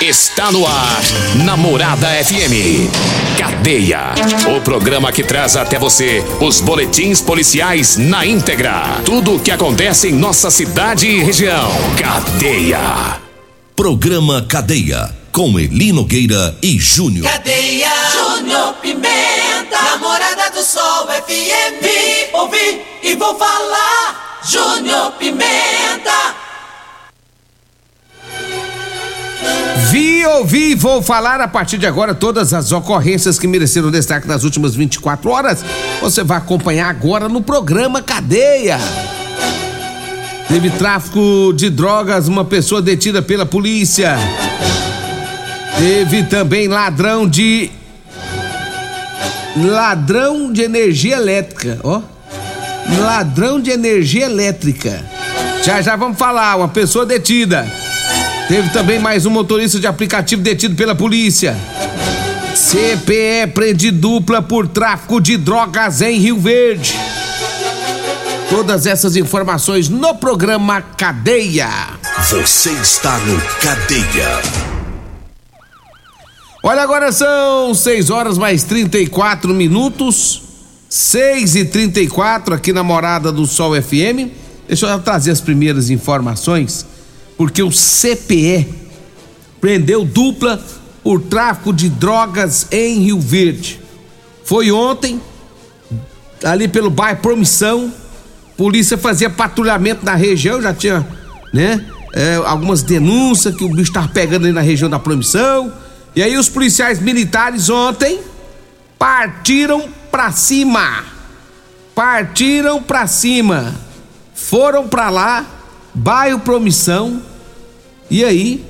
Está no ar, Namorada FM. Cadeia. O programa que traz até você os boletins policiais na íntegra. Tudo o que acontece em nossa cidade e região. Cadeia. Programa Cadeia. Com Eli Nogueira e Júnior. Cadeia. Júnior Pimenta. Namorada do Sol FM. Vi, ouvi e vou falar. Júnior Pimenta. Ouvi e vou falar a partir de agora todas as ocorrências que mereceram destaque nas últimas 24 horas. Você vai acompanhar agora no programa Cadeia. Teve tráfico de drogas, uma pessoa detida pela polícia. Teve também ladrão de. Ladrão de energia elétrica, ó. Ladrão de energia elétrica. Já já vamos falar, uma pessoa detida. Teve também mais um motorista de aplicativo detido pela polícia. CPE prende dupla por tráfico de drogas em Rio Verde. Todas essas informações no programa Cadeia. Você está no Cadeia. Olha, agora são 6 horas mais 34 minutos. 6 e 34 aqui na Morada do Sol FM. Deixa eu trazer as primeiras informações porque o CPE prendeu dupla por tráfico de drogas em Rio Verde. Foi ontem, ali pelo bairro Promissão, polícia fazia patrulhamento na região, já tinha, né, é, algumas denúncias que o bicho estava pegando ali na região da Promissão. E aí os policiais militares ontem partiram pra cima. Partiram pra cima. Foram pra lá bairro Promissão, e aí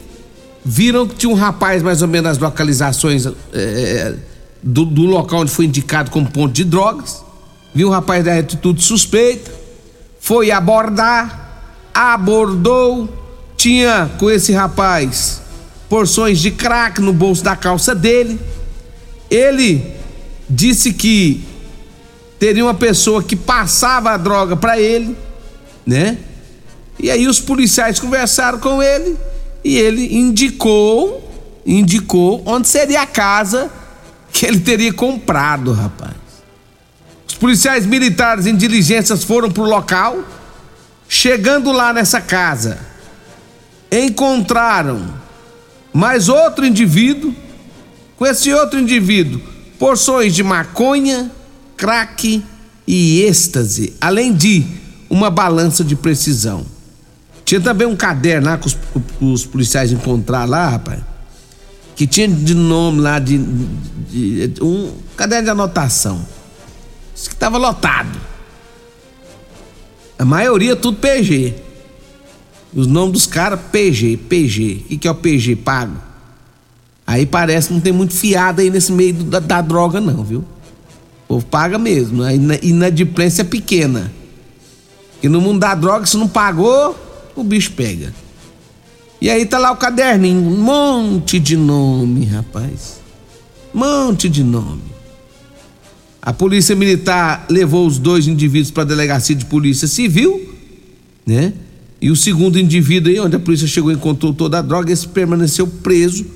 viram que tinha um rapaz mais ou menos nas localizações é, do, do, local onde foi indicado como ponto de drogas, viu um rapaz da atitude suspeita, foi abordar, abordou, tinha com esse rapaz porções de crack no bolso da calça dele, ele disse que teria uma pessoa que passava a droga para ele, né? E aí os policiais conversaram com ele e ele indicou, indicou onde seria a casa que ele teria comprado, rapaz. Os policiais militares em diligências foram pro local, chegando lá nessa casa, encontraram mais outro indivíduo, com esse outro indivíduo, porções de maconha, crack e êxtase, além de uma balança de precisão. Tinha também um caderno lá que os, os policiais encontraram lá, rapaz. Que tinha de nome lá de, de, de um caderno de anotação. Isso que tava lotado. A maioria tudo PG. Os nomes dos caras PG, PG. O que, que é o PG? Pago. Aí parece que não tem muito fiado aí nesse meio da, da droga, não, viu? O povo paga mesmo. A inadimplência é pequena. E no mundo da droga, se não pagou, o bicho pega. E aí tá lá o caderninho, um monte de nome, rapaz. Monte de nome. A polícia militar levou os dois indivíduos para a delegacia de polícia civil, né? E o segundo indivíduo aí, onde a polícia chegou e encontrou toda a droga, esse permaneceu preso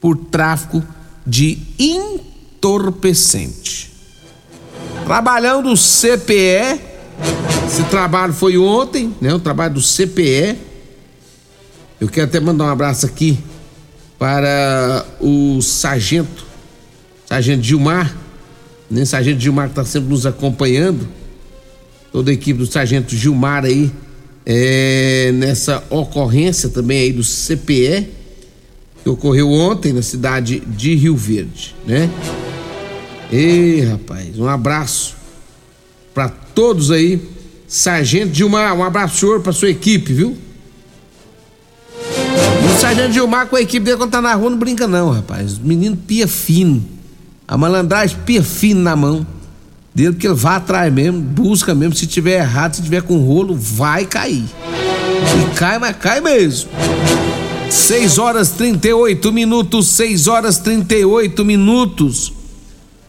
por tráfico de entorpecente. Trabalhando o CPE, esse trabalho foi ontem, né? O trabalho do CPE. Eu quero até mandar um abraço aqui para o sargento, sargento Gilmar, né? Sargento Gilmar que está sempre nos acompanhando. Toda a equipe do sargento Gilmar aí, é, nessa ocorrência também aí do CPE, que ocorreu ontem na cidade de Rio Verde, né? Ei, rapaz, um abraço para todos aí Sargento Dilmar, um abraço senhor para sua equipe, viu? O Sargento Gilmar com a equipe dele quando tá na rua não brinca não, rapaz. Menino pia fino. A malandragem pia fino na mão dele, porque ele vai atrás mesmo, busca mesmo. Se tiver errado, se tiver com rolo, vai cair. E cai, mas cai mesmo. 6 horas 38 minutos, 6 horas 38 minutos.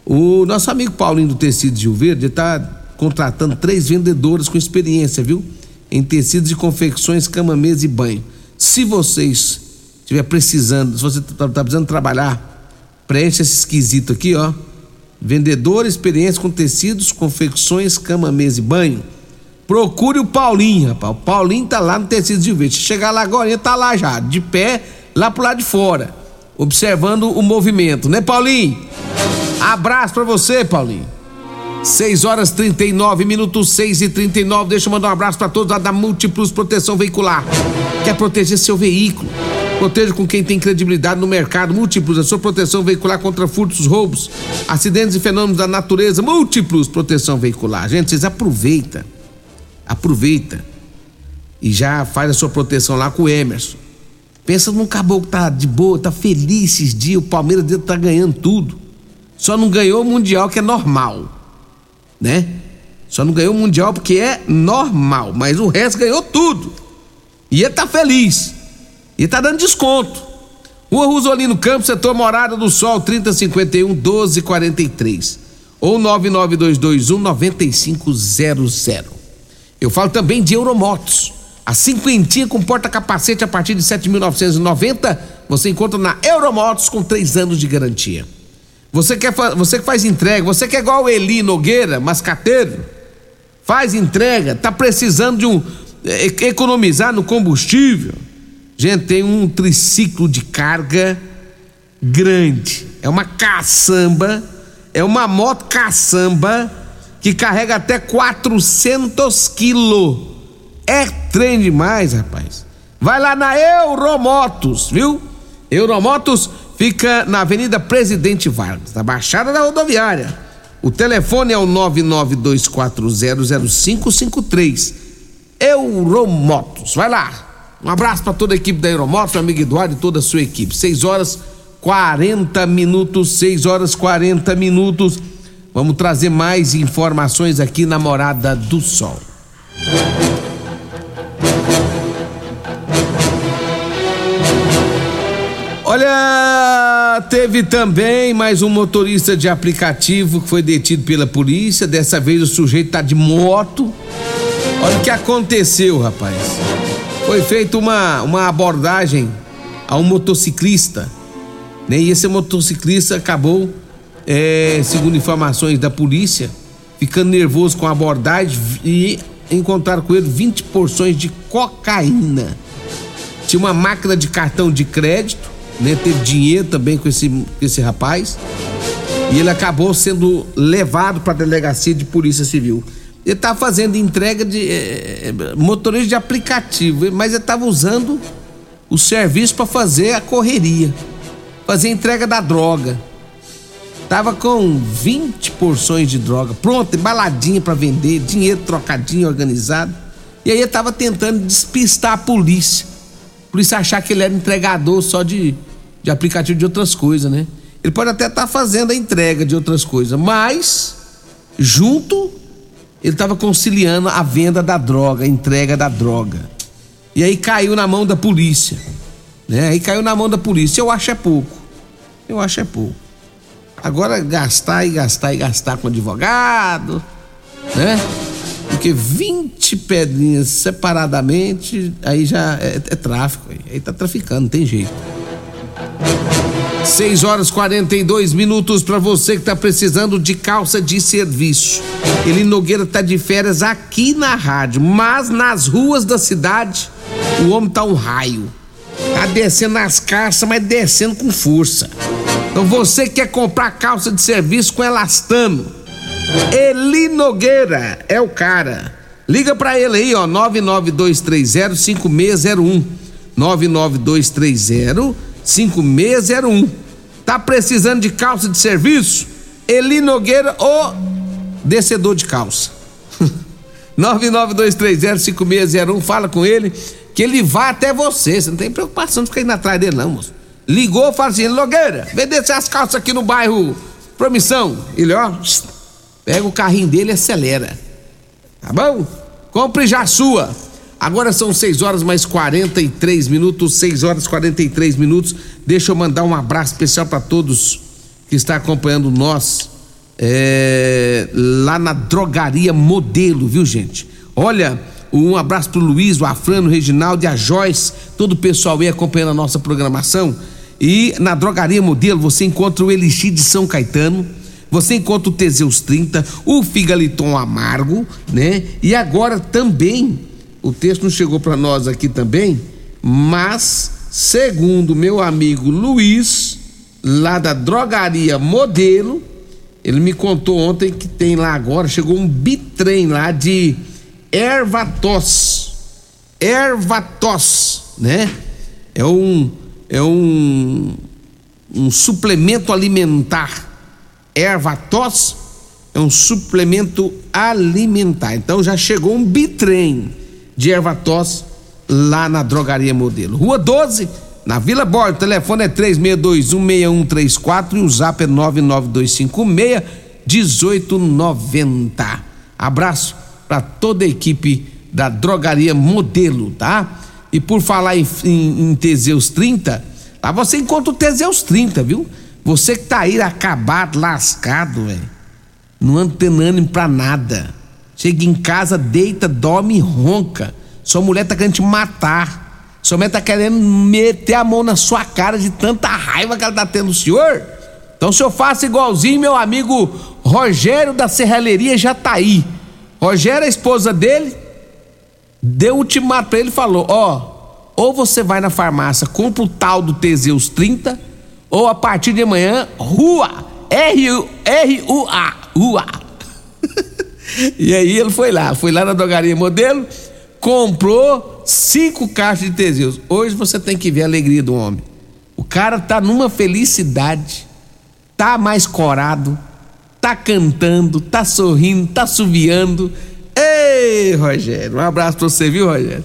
O nosso amigo Paulinho do Tecido Gil Verde está contratando três vendedoras com experiência, viu? Em tecidos e confecções, cama, mesa e banho. Se vocês estiver precisando, se você está tá precisando trabalhar, preencha esse esquisito aqui, ó. Vendedor, experiência com tecidos, confecções, cama, mesa e banho. Procure o Paulinho, rapaz. O Paulinho tá lá no tecido de verde. Chegar lá agora, ele tá lá já, de pé, lá pro lado de fora, observando o movimento, né, Paulinho? Abraço para você, Paulinho. 6 horas 39 minutos 6 e 39. Deixa eu mandar um abraço para todos lá da Multiplus Proteção Veicular. Quer proteger seu veículo? Proteja com quem tem credibilidade no mercado. Múltiplos, a sua proteção veicular contra furtos, roubos, acidentes e fenômenos da natureza. Múltiplos, proteção veicular. Gente, vocês aproveita. Aproveita. E já faz a sua proteção lá com o Emerson. Pensa num caboclo que tá de boa, tá feliz esses dias. O Palmeiras dele tá ganhando tudo. Só não ganhou o Mundial, que é normal né? Só não ganhou o Mundial porque é normal, mas o resto ganhou tudo. E ele tá feliz. E tá dando desconto. Rua Rosolino Campos, setor Morada do Sol, 3051 1243. Ou 99221 9500. Eu falo também de Euromotos. A cinquentinha com porta-capacete a partir de 7.990 você encontra na Euromotos com três anos de garantia. Você, quer, você que faz entrega, você que é igual o Eli Nogueira, mascateiro, faz entrega, tá precisando de um. É, economizar no combustível. Gente, tem um triciclo de carga grande. É uma caçamba, é uma moto caçamba que carrega até 400 quilos. É trem demais, rapaz. Vai lá na Euromotos, viu? Euromotos Fica na Avenida Presidente Vargas, na Baixada da Rodoviária. O telefone é o 992400553. Euromotos. Vai lá. Um abraço para toda a equipe da Euromotos, amigo Eduardo e toda a sua equipe. 6 horas 40 minutos, 6 horas 40 minutos. Vamos trazer mais informações aqui na Morada do Sol. Olha, teve também mais um motorista de aplicativo que foi detido pela polícia. Dessa vez o sujeito tá de moto. Olha o que aconteceu, rapaz. Foi feita uma, uma abordagem a um motociclista. Né? E esse motociclista acabou, é, segundo informações da polícia, ficando nervoso com a abordagem e encontraram com ele 20 porções de cocaína. Tinha uma máquina de cartão de crédito né? Teve dinheiro também com esse, esse rapaz. E ele acabou sendo levado para a delegacia de polícia civil. Ele estava fazendo entrega de é, motorista de aplicativo, mas ele estava usando o serviço para fazer a correria, fazer a entrega da droga. Tava com 20 porções de droga, pronta, embaladinha para vender, dinheiro trocadinho, organizado. E aí ele tava tentando despistar a polícia. A polícia achar que ele era entregador só de, de aplicativo de outras coisas, né? Ele pode até estar tá fazendo a entrega de outras coisas, mas junto ele estava conciliando a venda da droga, a entrega da droga. E aí caiu na mão da polícia, né? Aí caiu na mão da polícia. Eu acho é pouco. Eu acho é pouco. Agora gastar e gastar e gastar com advogado, né? Porque 20 pedrinhas separadamente, aí já é, é tráfico, aí, tá traficando, não tem jeito. 6 horas 42 minutos para você que está precisando de calça de serviço. Ele Nogueira tá de férias aqui na rádio, mas nas ruas da cidade o homem tá um raio. Tá descendo as calças, mas descendo com força. Então você quer comprar calça de serviço com elastano? Eli Nogueira é o cara. Liga para ele aí, ó, 99230 5601. 99230 5601. Tá precisando de calça de serviço? Eli Nogueira ou descedor de calça. 992305601, fala com ele que ele vá até você. Você não tem preocupação de ficar indo atrás dele, não, moço. Ligou, fala assim, Logueira, vem descer as calças aqui no bairro Promissão. Ele, ó, pega o carrinho dele e acelera. Tá bom? Compre já a sua. Agora são 6 horas mais 43 minutos, 6 horas 43 minutos. Deixa eu mandar um abraço especial para todos que estão acompanhando nós é, lá na drogaria Modelo, viu gente? Olha, um abraço pro Luiz, o Afrano, o Reginaldo e a Joyce, todo o pessoal aí acompanhando a nossa programação. E na drogaria Modelo você encontra o Elixir de São Caetano, você encontra o Teseus 30, o Figaliton Amargo, né? E agora também, o texto não chegou para nós aqui também, mas segundo meu amigo Luiz, lá da drogaria Modelo, ele me contou ontem que tem lá agora, chegou um bitrem lá de ervatos. Ervatos, né? É um é um um suplemento alimentar. Ervatos é um suplemento alimentar. Então já chegou um bitrem de ervatos lá na drogaria modelo. Rua 12, na Vila Borda, o telefone é 36216134 e o zap é 992561890. Abraço para toda a equipe da Drogaria Modelo, tá? E por falar em, em, em Teseus 30, lá você encontra o Teseus 30, viu? Você que tá aí acabado, lascado, velho. Não anda tendo ânimo pra nada. Chega em casa, deita, dorme e ronca. Sua mulher tá querendo te matar. Sua mulher tá querendo meter a mão na sua cara de tanta raiva que ela tá tendo do senhor. Então o senhor faça igualzinho meu amigo Rogério da Serralheria Jataí. Rogério, a esposa dele, deu ultimato pra ele e falou: Ó, ou você vai na farmácia, compra o tal do Teseus 30, ou a partir de amanhã, rua, R-U-A, rua. e aí ele foi lá, foi lá na drogaria modelo, comprou cinco caixas de Teseus. Hoje você tem que ver a alegria do homem. O cara tá numa felicidade, tá mais corado, tá cantando, tá sorrindo, tá suviando. Ei, Rogério, um abraço pra você, viu, Rogério?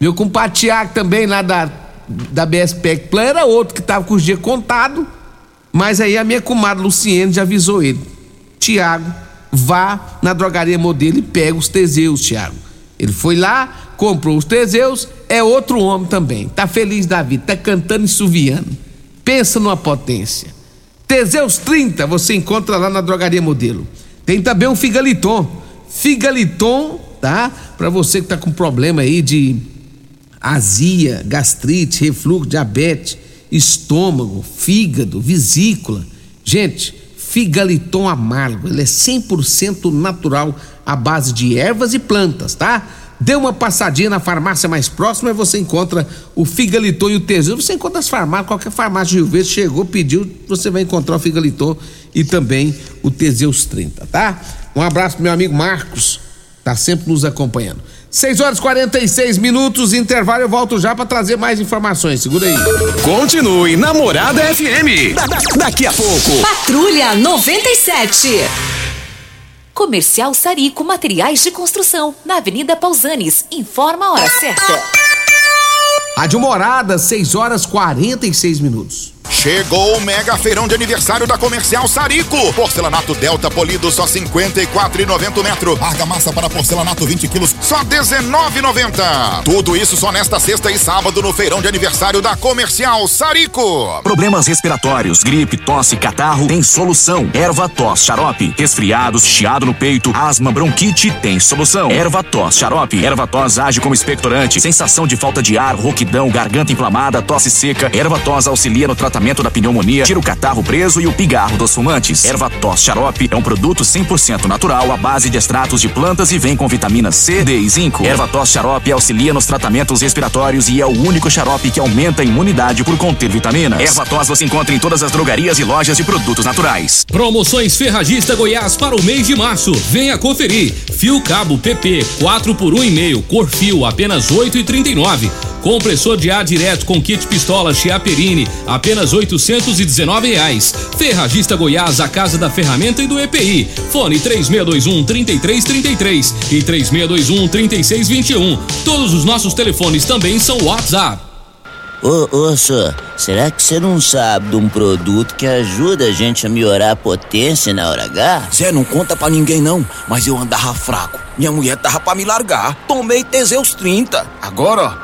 Meu compadre Tiago também, lá da, da BSPEC Plan, era outro que tava com os dias contados, mas aí a minha comadre Luciene já avisou ele. Tiago, vá na drogaria modelo e pega os Teseus, Tiago. Ele foi lá, comprou os Teseus, é outro homem também. Tá feliz da vida, tá cantando e suviando. Pensa numa potência. Teseus 30 você encontra lá na drogaria modelo. Tem também um Figaliton. Figaliton, tá? Para você que tá com problema aí de azia, gastrite, refluxo, diabetes, estômago, fígado, vesícula. Gente, Figaliton amargo, ele é 100% natural à base de ervas e plantas, tá? Dê uma passadinha na farmácia mais próxima e você encontra o Figaliton e o Teseus. Você encontra as farmácias, qualquer farmácia de Rio Verde, chegou, pediu, você vai encontrar o Figaliton e também o Teseus 30, tá? Um abraço pro meu amigo Marcos, tá sempre nos acompanhando. 6 horas 46 minutos, intervalo, eu volto já para trazer mais informações. Segura aí. Continue Namorada FM. Da, da, daqui a pouco. Patrulha 97. Comercial Sarico Materiais de Construção, na Avenida Pausanes. Informa a hora certa. Rádio Morada, 6 horas 46 minutos. Chegou o mega feirão de aniversário da Comercial Sarico. Porcelanato Delta polido só 54,90 metro. Argamassa para porcelanato 20 quilos só 19,90. Tudo isso só nesta sexta e sábado no feirão de aniversário da Comercial Sarico. Problemas respiratórios, gripe, tosse, catarro, tem solução. Erva tos, xarope. Resfriados, chiado no peito, asma, bronquite, tem solução. Erva tos, xarope. Erva tos age como expectorante. Sensação de falta de ar, rouquidão, garganta inflamada, tosse seca. Erva tos auxilia no tratamento da pneumonia, tira o catarro preso e o pigarro dos fumantes. Erva tos xarope é um produto 100% natural à base de extratos de plantas e vem com vitaminas C, D e zinco. Erva tos xarope auxilia nos tratamentos respiratórios e é o único xarope que aumenta a imunidade por conter vitaminas. Erva tos você encontra em todas as drogarias e lojas de produtos naturais. Promoções Ferragista Goiás para o mês de março. Venha conferir. Fio cabo PP 4 por 1,5, cor fio apenas 8,39. Compressor de ar direto com kit pistola Chiaperini apenas 8 819 reais. Ferragista Goiás, a casa da ferramenta e do EPI. Fone 3621 3333 e 3621 3621. Todos os nossos telefones também são WhatsApp. Ô, ô, senhor, será que você não sabe de um produto que ajuda a gente a melhorar a potência na hora H? Zé, não conta pra ninguém não, mas eu andava fraco. Minha mulher tava pra me largar. Tomei Teseus 30. Agora,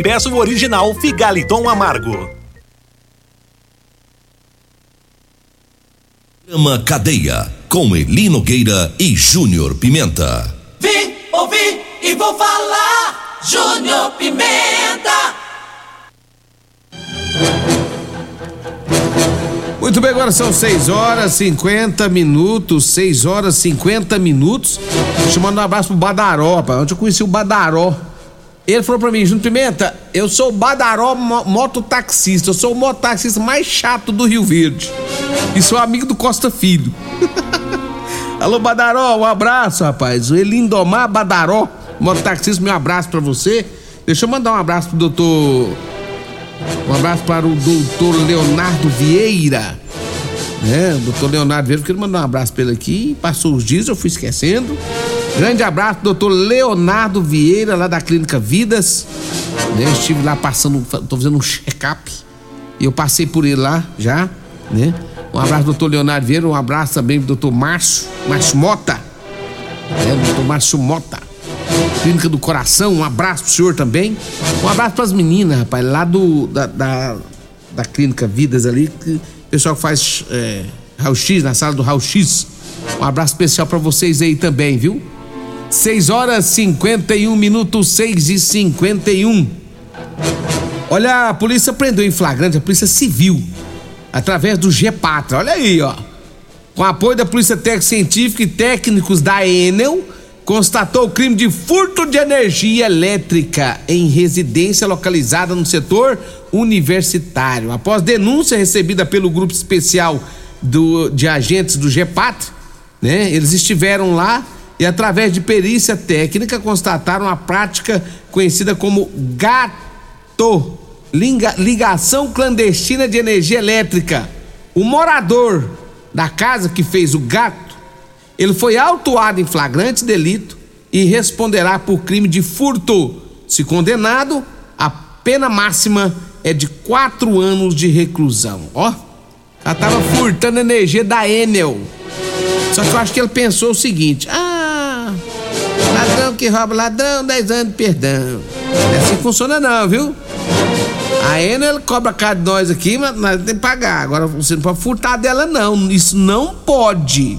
e peça o original Figaliton Amargo. Programa Cadeia, com Eli Nogueira e Júnior Pimenta. Vi, ouvi e vou falar. Júnior Pimenta. Muito bem, agora são 6 horas 50 minutos, 6 horas 50 minutos. Deixa eu mandar um abraço pro Badaró, rapaz. Ontem eu conheci o Badaró. Ele falou pra mim, Júnior Pimenta, eu sou Badaró mo mototaxista, eu sou o mototaxista mais chato do Rio Verde. E sou amigo do Costa Filho. Alô, Badaró, um abraço, rapaz. O Elindomar Badaró, mototaxista, meu abraço pra você. Deixa eu mandar um abraço pro doutor. Um abraço para o doutor Leonardo Vieira. Né? O doutor Leonardo Vieira, porque ele mandou um abraço pra ele aqui. Passou os dias, eu fui esquecendo. Grande abraço, doutor Leonardo Vieira, lá da Clínica Vidas. Né? Eu estive lá passando, tô fazendo um check-up. E eu passei por ele lá já, né? Um abraço, doutor Leonardo Vieira. Um abraço também pro doutor Márcio, Márcio Mota. Né? Doutor Márcio Mota. Clínica do Coração, um abraço pro senhor também. Um abraço pras meninas, rapaz, lá do, da, da, da Clínica Vidas ali, que o pessoal que faz é, raio-x, na sala do raio-x. Um abraço especial para vocês aí também, viu? 6 horas 51 minutos, 6 e 51. Olha, a polícia prendeu em flagrante, a polícia civil, através do G-Patra. Olha aí, ó. Com apoio da Polícia Técnica Científica e técnicos da Enel, constatou o crime de furto de energia elétrica em residência localizada no setor universitário. Após denúncia recebida pelo grupo especial do, de agentes do GEPAT, né? Eles estiveram lá e através de perícia técnica constataram a prática conhecida como gato, liga, ligação clandestina de energia elétrica. O morador da casa que fez o gato ele foi autuado em flagrante delito e responderá por crime de furto. Se condenado, a pena máxima é de quatro anos de reclusão. Ó, ela tava furtando energia da Enel. Só que eu acho que ele pensou o seguinte: ah, ladrão que rouba ladrão, 10 anos de perdão. Não é assim que funciona, não, viu? A Enel cobra cara de nós aqui, mas nós temos que pagar. Agora você não pode furtar dela, não. Isso não pode.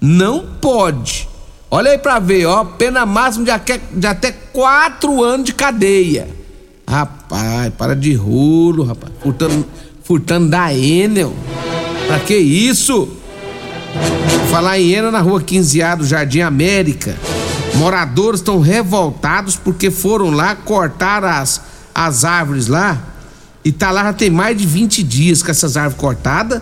Não pode. Olha aí pra ver, ó. Pena máxima de até, de até quatro anos de cadeia. Rapaz. rapaz, para de rolo, rapaz. Furtando, furtando da Enel. Pra que isso? Falar em Enel na rua 15A do Jardim América. Moradores estão revoltados porque foram lá cortar as, as árvores lá. E tá lá já tem mais de 20 dias com essas árvores cortadas.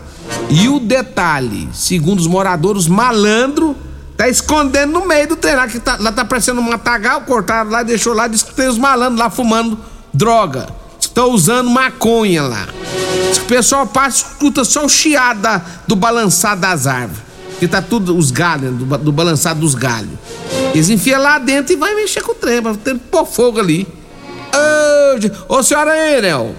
E o detalhe, segundo os moradores, malandro tá escondendo no meio do trem lá, que tá, lá tá parecendo um matagal, cortaram lá, deixou lá, diz que tem os malandros lá fumando droga. Estão usando maconha lá. Diz que o pessoal passa escuta só o chiado do balançar das árvores. Que tá tudo, os galhos, do, do balançar dos galhos. Eles enfiam lá dentro e vai mexer com o trem, ter pôr fogo ali. Ô, ô senhora Enel!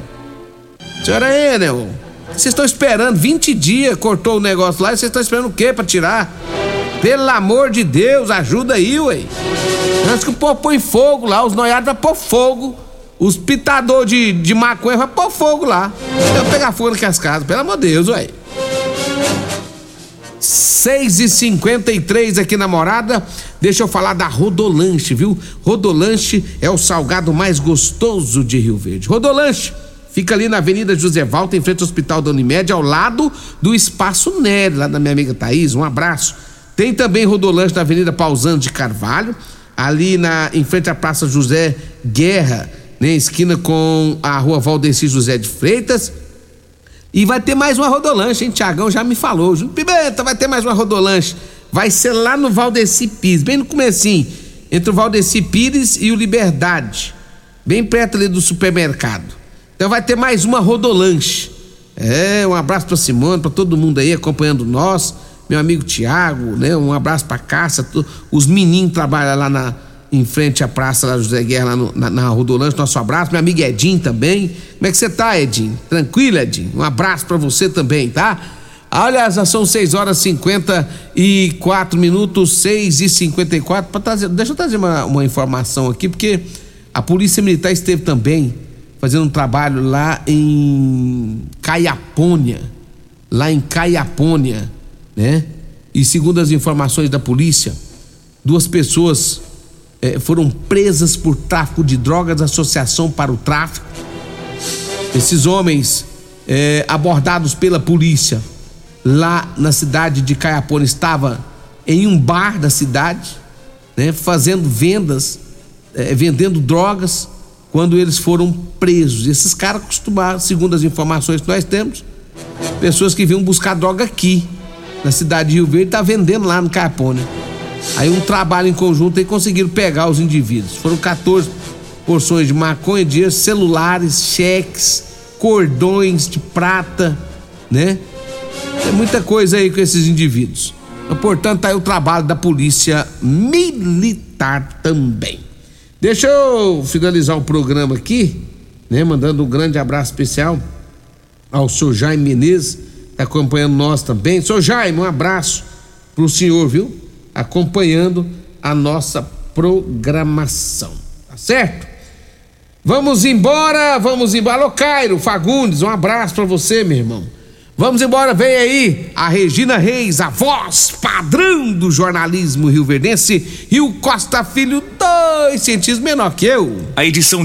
Senhora Enel! Vocês estão esperando 20 dias, cortou o negócio lá, e vocês estão esperando o quê pra tirar? Pelo amor de Deus, ajuda aí, ué. Antes que o povo põe fogo lá, os noiados vão pôr fogo. Os pitadores de, de maconha vão pôr fogo lá. Eu pegar fogo naquelas casas, pelo amor de Deus, ué. 6 e 53 aqui na morada. Deixa eu falar da Rodolanche, viu? Rodolanche é o salgado mais gostoso de Rio Verde. Rodolanche fica ali na Avenida José Valta, em frente ao Hospital da Unimed, ao lado do Espaço Nery, lá da minha amiga Thaís. Um abraço. Tem também Rodolanche na Avenida Pausando de Carvalho, ali na, em frente à Praça José Guerra, né, esquina com a Rua Valdeci José de Freitas. E vai ter mais uma rodolanche, hein? Tiagão já me falou. Pimenta, vai ter mais uma rodolanche. Vai ser lá no Valdeci Pires, bem no comecinho, entre o Valdeci Pires e o Liberdade, bem perto ali do supermercado. Então vai ter mais uma rodolanche. É, um abraço pra Simone, pra todo mundo aí acompanhando nós, meu amigo Tiago, né? Um abraço pra Cássia, os meninos trabalham lá na, em frente à praça lá José Guerra, lá no, na, na Rodolanche, nosso abraço, meu amigo Edinho também. Como é que você tá, Edinho? Tranquilo, Edinho? Um abraço para você também, tá? Olha, já são 6 horas e 54 minutos, 6 e 54 para trazer, Deixa eu trazer uma, uma informação aqui, porque a Polícia Militar esteve também fazendo um trabalho lá em Caiapônia. Lá em Caiapônia, né? E segundo as informações da polícia, duas pessoas eh, foram presas por tráfico de drogas, associação para o tráfico. Esses homens eh, abordados pela polícia lá na cidade de Caiapônia estava em um bar da cidade, né, fazendo vendas, eh, vendendo drogas, quando eles foram presos. Esses caras costumavam, segundo as informações que nós temos, pessoas que vinham buscar droga aqui na cidade de Rio Verde, tá vendendo lá no Caiapônia. Aí um trabalho em conjunto e conseguiram pegar os indivíduos. Foram 14 porções de maconha, dinheiro, celulares, cheques, cordões de prata, né? Tem muita coisa aí com esses indivíduos. Portanto, tá aí o trabalho da polícia militar também. Deixa eu finalizar o programa aqui, né? Mandando um grande abraço especial ao senhor Jaime Menezes, tá acompanhando nós também. Senhor Jaime, um abraço pro senhor, viu? Acompanhando a nossa programação. Tá certo? Vamos embora, vamos embora. Alô, Cairo Fagundes, um abraço para você, meu irmão. Vamos embora, vem aí a Regina Reis, a voz padrão do jornalismo rio-verdense, e o Costa Filho, dois centímetros menor que eu. A edição